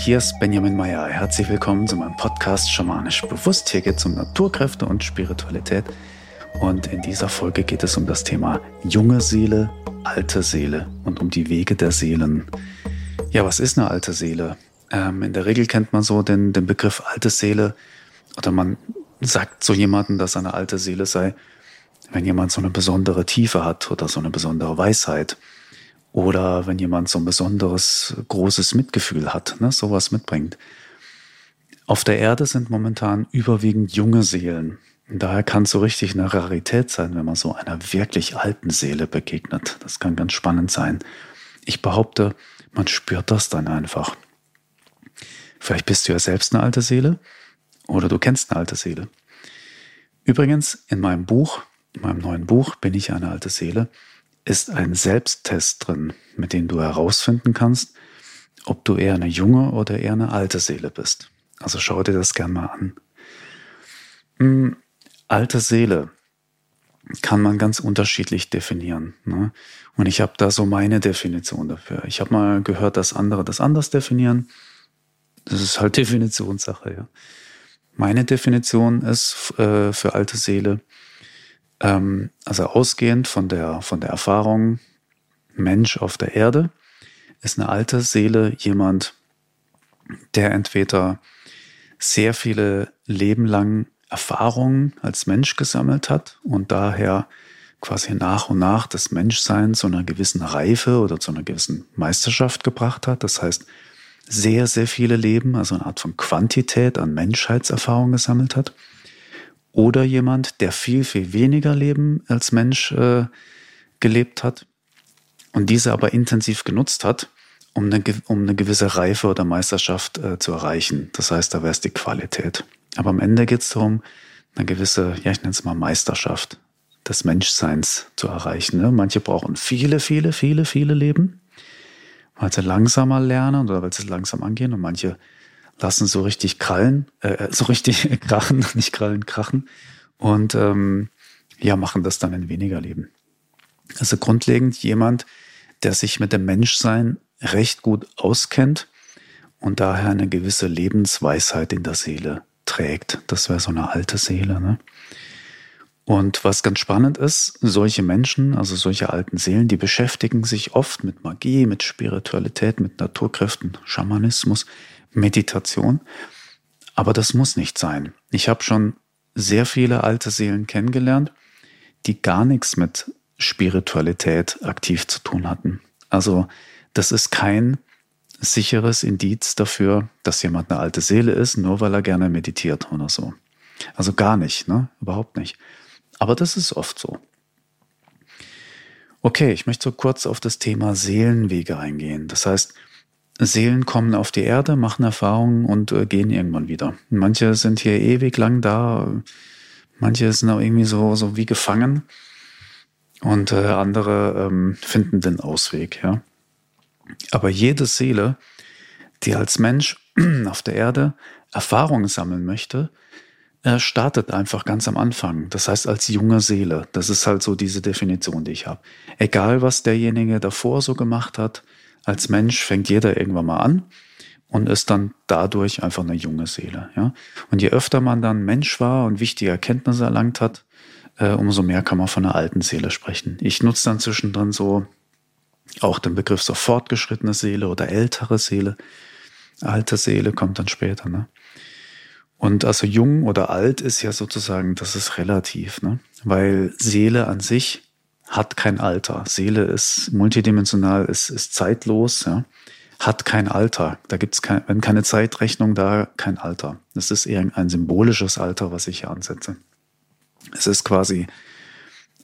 hier ist Benjamin Meyer. Herzlich willkommen zu meinem Podcast Schamanisch Bewusst. Hier geht es um Naturkräfte und Spiritualität. Und in dieser Folge geht es um das Thema junge Seele, alte Seele und um die Wege der Seelen. Ja, was ist eine alte Seele? Ähm, in der Regel kennt man so den, den Begriff alte Seele oder man sagt so jemanden, dass eine alte Seele sei, wenn jemand so eine besondere Tiefe hat oder so eine besondere Weisheit oder wenn jemand so ein besonderes, großes Mitgefühl hat, ne, sowas mitbringt. Auf der Erde sind momentan überwiegend junge Seelen. Daher kann es so richtig eine Rarität sein, wenn man so einer wirklich alten Seele begegnet. Das kann ganz spannend sein. Ich behaupte, man spürt das dann einfach. Vielleicht bist du ja selbst eine alte Seele oder du kennst eine alte Seele. Übrigens, in meinem Buch, in meinem neuen Buch bin ich eine alte Seele, ist ein Selbsttest drin, mit dem du herausfinden kannst, ob du eher eine junge oder eher eine alte Seele bist. Also schau dir das gern mal an. Hm, alte Seele kann man ganz unterschiedlich definieren. Ne? Und ich habe da so meine Definition dafür. Ich habe mal gehört, dass andere das anders definieren. Das ist halt Definitionssache, ja. Meine Definition ist äh, für alte Seele, ähm, also ausgehend von der, von der Erfahrung Mensch auf der Erde, ist eine alte Seele jemand, der entweder sehr viele Leben lang Erfahrungen als Mensch gesammelt hat und daher quasi nach und nach das Menschsein zu einer gewissen Reife oder zu einer gewissen Meisterschaft gebracht hat. Das heißt, sehr, sehr viele Leben, also eine Art von Quantität an Menschheitserfahrung gesammelt hat oder jemand, der viel, viel weniger Leben als Mensch äh, gelebt hat und diese aber intensiv genutzt hat, um eine, um eine gewisse Reife oder Meisterschaft äh, zu erreichen. Das heißt, da wäre es die Qualität. Aber am Ende geht es darum, eine gewisse, ja, ich nenne es mal Meisterschaft des Menschseins zu erreichen. Ne? Manche brauchen viele, viele, viele, viele Leben, weil sie langsamer lernen oder weil sie langsam angehen und manche lassen so richtig krallen, äh, so richtig krachen, nicht krallen, krachen und ähm, ja, machen das dann in weniger Leben. Also grundlegend jemand, der sich mit dem Menschsein recht gut auskennt und daher eine gewisse Lebensweisheit in der Seele trägt. Das wäre so eine alte Seele. Ne? Und was ganz spannend ist, solche Menschen, also solche alten Seelen, die beschäftigen sich oft mit Magie, mit Spiritualität, mit Naturkräften, Schamanismus, Meditation. Aber das muss nicht sein. Ich habe schon sehr viele alte Seelen kennengelernt, die gar nichts mit Spiritualität aktiv zu tun hatten. Also das ist kein sicheres Indiz dafür, dass jemand eine alte Seele ist, nur weil er gerne meditiert oder so. Also gar nicht, ne? Überhaupt nicht. Aber das ist oft so. Okay, ich möchte so kurz auf das Thema Seelenwege eingehen. Das heißt, Seelen kommen auf die Erde, machen Erfahrungen und äh, gehen irgendwann wieder. Manche sind hier ewig lang da, manche sind auch irgendwie so, so wie gefangen und äh, andere ähm, finden den Ausweg, ja. Aber jede Seele, die als Mensch auf der Erde Erfahrungen sammeln möchte, äh, startet einfach ganz am Anfang. Das heißt als junge Seele. Das ist halt so diese Definition, die ich habe. Egal, was derjenige davor so gemacht hat, als Mensch fängt jeder irgendwann mal an und ist dann dadurch einfach eine junge Seele. Ja? Und je öfter man dann Mensch war und wichtige Erkenntnisse erlangt hat, äh, umso mehr kann man von einer alten Seele sprechen. Ich nutze dann zwischendrin so auch den Begriff so fortgeschrittene Seele oder ältere Seele. Alte Seele kommt dann später. Ne? Und also jung oder alt ist ja sozusagen, das ist relativ, ne? weil Seele an sich hat kein Alter. Seele ist multidimensional, ist, ist zeitlos, ja, hat kein Alter. Da gibt's kein, wenn keine Zeitrechnung da, kein Alter. Das ist eher ein symbolisches Alter, was ich hier ansetze. Es ist quasi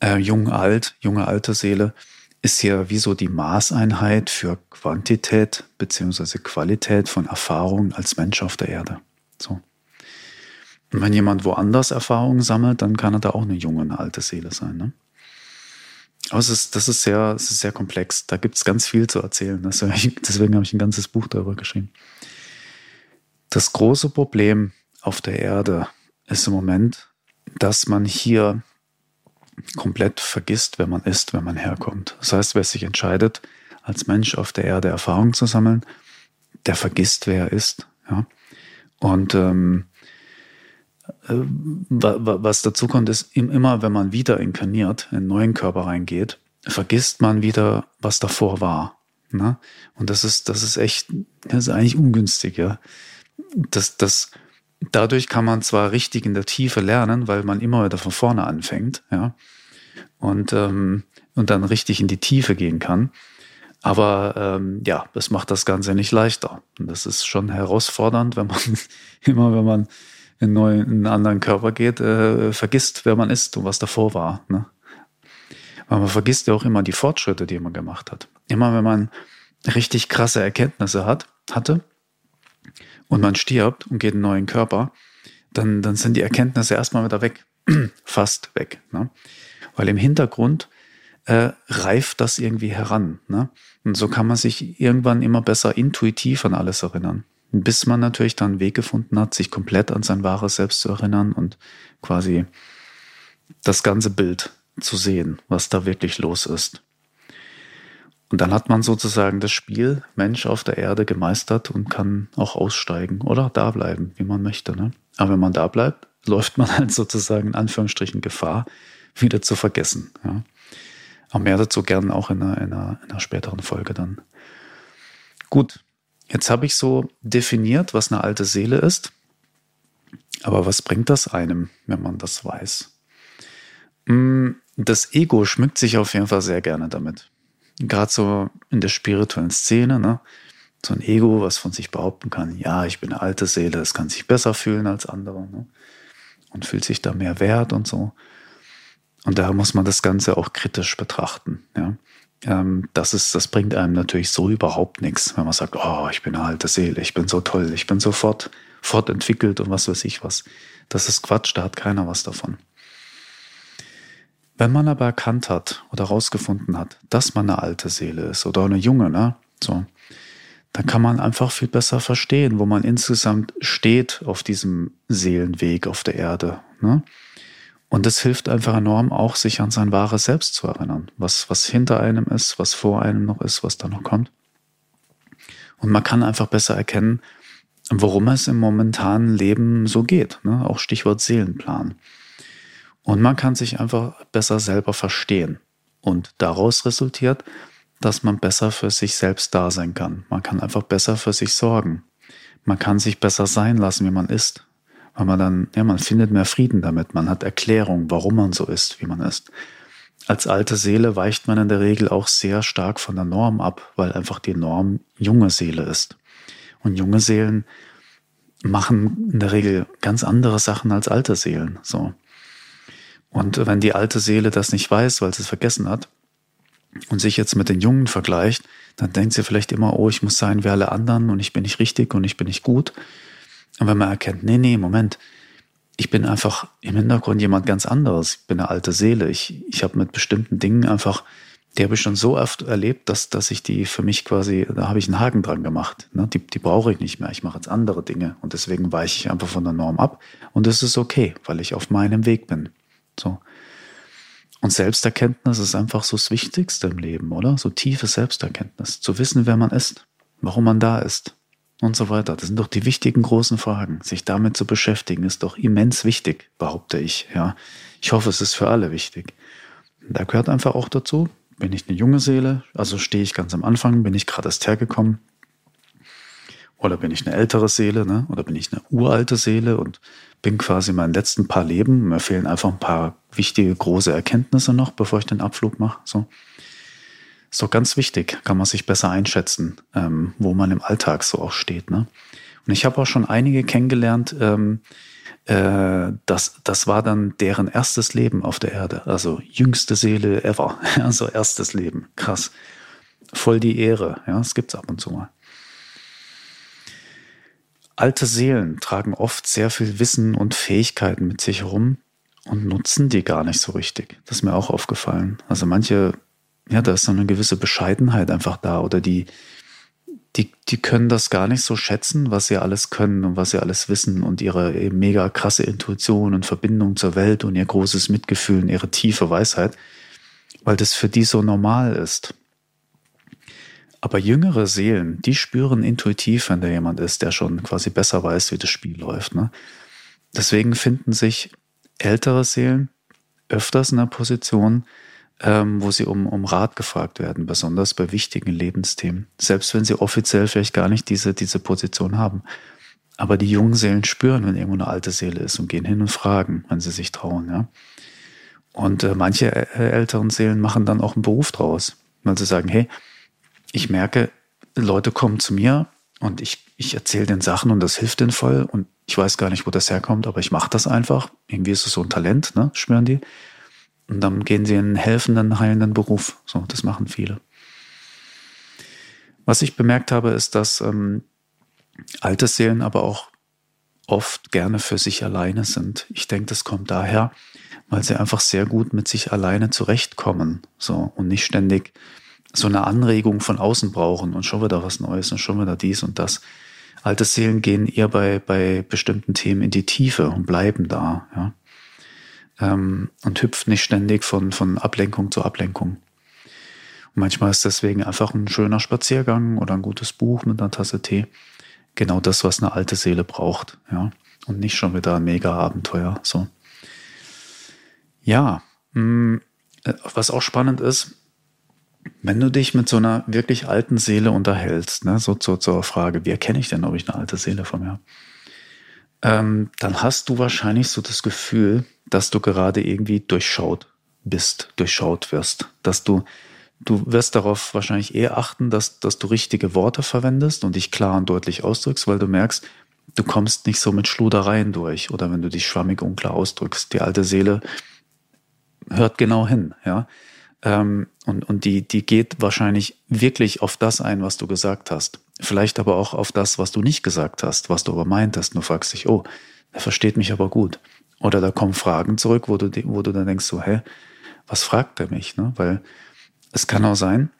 äh, jung, alt, junge, alte Seele ist hier wie so die Maßeinheit für Quantität beziehungsweise Qualität von Erfahrungen als Mensch auf der Erde. So. Und wenn jemand woanders Erfahrungen sammelt, dann kann er da auch eine junge, eine alte Seele sein. Ne? Aber es ist, das ist sehr, es ist sehr komplex. Da gibt es ganz viel zu erzählen. Deswegen habe ich ein ganzes Buch darüber geschrieben. Das große Problem auf der Erde ist im Moment, dass man hier komplett vergisst, wer man ist, wenn man herkommt. Das heißt, wer sich entscheidet, als Mensch auf der Erde Erfahrung zu sammeln, der vergisst, wer er ist. Ja? Und ähm, äh, was dazu kommt, ist immer, wenn man wieder inkarniert, in einen neuen Körper reingeht, vergisst man wieder, was davor war. Ne? Und das ist, das ist echt, das ist eigentlich ungünstig, ja. Das, das, dadurch kann man zwar richtig in der Tiefe lernen, weil man immer wieder von vorne anfängt, ja, und, ähm, und dann richtig in die Tiefe gehen kann. Aber ähm, ja, das macht das Ganze nicht leichter. Und das ist schon herausfordernd, wenn man immer, wenn man in, neuen, in einen anderen Körper geht, äh, vergisst, wer man ist und was davor war. Ne? Weil man vergisst ja auch immer die Fortschritte, die man gemacht hat. Immer wenn man richtig krasse Erkenntnisse hat, hatte und man stirbt und geht in einen neuen Körper, dann, dann sind die Erkenntnisse erstmal wieder weg. Fast weg. Ne? Weil im Hintergrund äh, reift das irgendwie heran. Ne? Und so kann man sich irgendwann immer besser intuitiv an alles erinnern. Bis man natürlich dann einen Weg gefunden hat, sich komplett an sein wahres Selbst zu erinnern und quasi das ganze Bild zu sehen, was da wirklich los ist. Und dann hat man sozusagen das Spiel Mensch auf der Erde gemeistert und kann auch aussteigen oder da bleiben, wie man möchte. Ne? Aber wenn man da bleibt, läuft man halt sozusagen in Anführungsstrichen Gefahr, wieder zu vergessen. Ja? Aber mehr dazu gerne auch in einer, in, einer, in einer späteren Folge dann. Gut, jetzt habe ich so definiert, was eine alte Seele ist. Aber was bringt das einem, wenn man das weiß? Hm, das Ego schmückt sich auf jeden Fall sehr gerne damit. Gerade so in der spirituellen Szene, ne? So ein Ego, was von sich behaupten kann, ja, ich bin eine alte Seele, es kann sich besser fühlen als andere, ne? Und fühlt sich da mehr wert und so. Und da muss man das Ganze auch kritisch betrachten, ja. Ähm, das ist, das bringt einem natürlich so überhaupt nichts, wenn man sagt, oh, ich bin eine alte Seele, ich bin so toll, ich bin sofort fortentwickelt und was weiß ich was. Das ist Quatsch, da hat keiner was davon. Wenn man aber erkannt hat oder herausgefunden hat, dass man eine alte Seele ist oder eine junge, ne, so, dann kann man einfach viel besser verstehen, wo man insgesamt steht auf diesem Seelenweg auf der Erde. Ne? Und es hilft einfach enorm, auch sich an sein wahres Selbst zu erinnern, was, was hinter einem ist, was vor einem noch ist, was da noch kommt. Und man kann einfach besser erkennen, worum es im momentanen Leben so geht. Ne? Auch Stichwort Seelenplan. Und man kann sich einfach besser selber verstehen. Und daraus resultiert, dass man besser für sich selbst da sein kann. Man kann einfach besser für sich sorgen. Man kann sich besser sein lassen, wie man ist. Weil man dann, ja, man findet mehr Frieden damit. Man hat Erklärung, warum man so ist, wie man ist. Als alte Seele weicht man in der Regel auch sehr stark von der Norm ab, weil einfach die Norm junge Seele ist. Und junge Seelen machen in der Regel ganz andere Sachen als alte Seelen, so. Und wenn die alte Seele das nicht weiß, weil sie es vergessen hat und sich jetzt mit den Jungen vergleicht, dann denkt sie vielleicht immer, oh, ich muss sein wie alle anderen und ich bin nicht richtig und ich bin nicht gut. Und wenn man erkennt, nee, nee, Moment, ich bin einfach im Hintergrund jemand ganz anderes. Ich bin eine alte Seele. Ich, ich habe mit bestimmten Dingen einfach, die habe ich schon so oft erlebt, dass, dass ich die für mich quasi, da habe ich einen Haken dran gemacht. Ne? Die, die brauche ich nicht mehr. Ich mache jetzt andere Dinge und deswegen weiche ich einfach von der Norm ab. Und das ist okay, weil ich auf meinem Weg bin. So. Und Selbsterkenntnis ist einfach so das Wichtigste im Leben, oder? So tiefe Selbsterkenntnis. Zu wissen, wer man ist, warum man da ist und so weiter. Das sind doch die wichtigen großen Fragen. Sich damit zu beschäftigen ist doch immens wichtig, behaupte ich. Ja, ich hoffe, es ist für alle wichtig. Da gehört einfach auch dazu, bin ich eine junge Seele, also stehe ich ganz am Anfang, bin ich gerade erst hergekommen, oder bin ich eine ältere Seele, ne? Oder bin ich eine uralte Seele und bin quasi in meinen letzten paar Leben. Mir fehlen einfach ein paar wichtige, große Erkenntnisse noch, bevor ich den Abflug mache. So. Ist doch ganz wichtig, kann man sich besser einschätzen, ähm, wo man im Alltag so auch steht. Ne? Und ich habe auch schon einige kennengelernt, ähm, äh, das, das war dann deren erstes Leben auf der Erde. Also jüngste Seele ever. Also erstes Leben. Krass. Voll die Ehre. Ja, das gibt's ab und zu mal. Alte Seelen tragen oft sehr viel Wissen und Fähigkeiten mit sich herum und nutzen die gar nicht so richtig. Das ist mir auch aufgefallen. Also manche, ja, da ist so eine gewisse Bescheidenheit einfach da oder die, die, die können das gar nicht so schätzen, was sie alles können und was sie alles wissen und ihre mega krasse Intuition und Verbindung zur Welt und ihr großes Mitgefühl und ihre tiefe Weisheit, weil das für die so normal ist. Aber jüngere Seelen, die spüren intuitiv, wenn da jemand ist, der schon quasi besser weiß, wie das Spiel läuft. Ne? Deswegen finden sich ältere Seelen öfters in der Position, ähm, wo sie um, um Rat gefragt werden, besonders bei wichtigen Lebensthemen. Selbst wenn sie offiziell vielleicht gar nicht diese, diese Position haben. Aber die jungen Seelen spüren, wenn irgendwo eine alte Seele ist und gehen hin und fragen, wenn sie sich trauen. Ja? Und äh, manche äh, älteren Seelen machen dann auch einen Beruf draus, weil sie sagen, hey, ich merke, Leute kommen zu mir und ich, ich erzähle den Sachen und das hilft denen voll und ich weiß gar nicht, wo das herkommt, aber ich mache das einfach. Irgendwie ist es so ein Talent, ne? schwören die. Und dann gehen sie in einen helfenden, heilenden Beruf. So, das machen viele. Was ich bemerkt habe, ist, dass ähm, alte Seelen aber auch oft gerne für sich alleine sind. Ich denke, das kommt daher, weil sie einfach sehr gut mit sich alleine zurechtkommen. So, und nicht ständig so eine Anregung von außen brauchen und schon wieder was Neues und schon wieder dies und das. Alte Seelen gehen eher bei, bei bestimmten Themen in die Tiefe und bleiben da, ja. Ähm, und hüpfen nicht ständig von, von Ablenkung zu Ablenkung. Und manchmal ist deswegen einfach ein schöner Spaziergang oder ein gutes Buch mit einer Tasse Tee genau das, was eine alte Seele braucht, ja. Und nicht schon wieder ein Mega-Abenteuer, so. Ja, mh, mm, äh, was auch spannend ist, wenn du dich mit so einer wirklich alten Seele unterhältst, ne, so zur, zur Frage, wie erkenne ich denn, ob ich eine alte Seele von mir habe, ähm, dann hast du wahrscheinlich so das Gefühl, dass du gerade irgendwie durchschaut bist, durchschaut wirst, dass du Du wirst darauf wahrscheinlich eher achten, dass, dass du richtige Worte verwendest und dich klar und deutlich ausdrückst, weil du merkst, du kommst nicht so mit Schludereien durch oder wenn du dich schwammig unklar ausdrückst. Die alte Seele hört genau hin, ja. Ähm, und, und die, die geht wahrscheinlich wirklich auf das ein, was du gesagt hast. Vielleicht aber auch auf das, was du nicht gesagt hast, was du aber meintest. Du fragst dich, oh, er versteht mich aber gut. Oder da kommen Fragen zurück, wo du, wo du dann denkst so, hä, was fragt er mich? Ne? Weil es kann auch sein,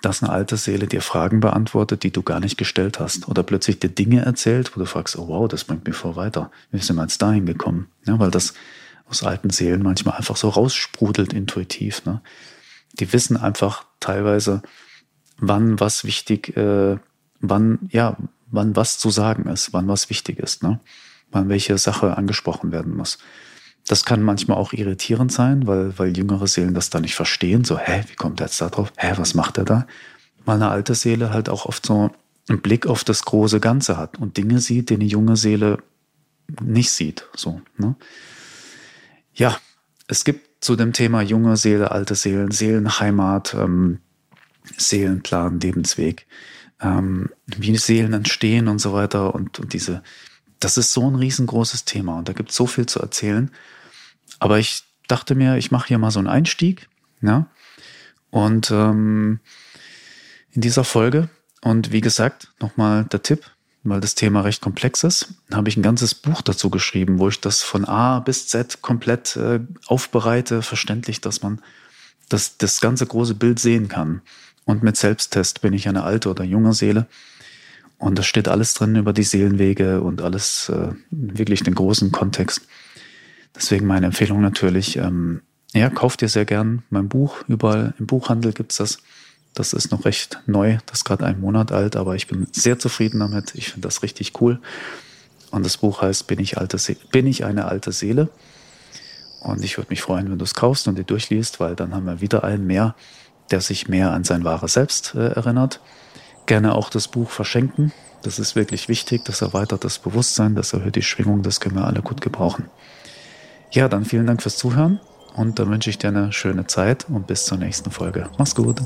dass eine alte Seele dir Fragen beantwortet, die du gar nicht gestellt hast. Oder plötzlich dir Dinge erzählt, wo du fragst, oh wow, das bringt mich vor weiter. Wie sind wir jetzt dahin gekommen? Ja, weil das aus alten Seelen manchmal einfach so raussprudelt intuitiv. Ne? Die wissen einfach teilweise, wann was wichtig, äh, wann, ja, wann was zu sagen ist, wann was wichtig ist, ne? wann welche Sache angesprochen werden muss. Das kann manchmal auch irritierend sein, weil, weil jüngere Seelen das da nicht verstehen. So, hä, wie kommt er jetzt da drauf? Hä, was macht er da? Weil eine alte Seele halt auch oft so einen Blick auf das große Ganze hat und Dinge sieht, die eine junge Seele nicht sieht. So, ne? Ja, es gibt zu dem Thema junge Seele, alte Seelen, Seelenheimat, ähm, Seelenplan, Lebensweg, ähm, wie Seelen entstehen und so weiter und, und diese, das ist so ein riesengroßes Thema und da gibt es so viel zu erzählen. Aber ich dachte mir, ich mache hier mal so einen Einstieg. Ja? Und ähm, in dieser Folge, und wie gesagt, nochmal der Tipp, weil das Thema recht komplex ist, habe ich ein ganzes Buch dazu geschrieben, wo ich das von A bis Z komplett äh, aufbereite, verständlich, dass man das, das ganze große Bild sehen kann. Und mit Selbsttest bin ich eine alte oder junge Seele. Und da steht alles drin über die Seelenwege und alles, äh, wirklich den großen Kontext. Deswegen meine Empfehlung natürlich, ähm, ja, kauft ihr sehr gern mein Buch. Überall im Buchhandel gibt's das. Das ist noch recht neu, das ist gerade einen Monat alt, aber ich bin sehr zufrieden damit. Ich finde das richtig cool. Und das Buch heißt Bin ich, alte bin ich eine alte Seele? Und ich würde mich freuen, wenn du es kaufst und dir durchliest, weil dann haben wir wieder einen mehr, der sich mehr an sein wahres Selbst äh, erinnert gerne auch das Buch verschenken. Das ist wirklich wichtig. Das erweitert das Bewusstsein, das erhöht die Schwingung. Das können wir alle gut gebrauchen. Ja, dann vielen Dank fürs Zuhören und dann wünsche ich dir eine schöne Zeit und bis zur nächsten Folge. Mach's gut.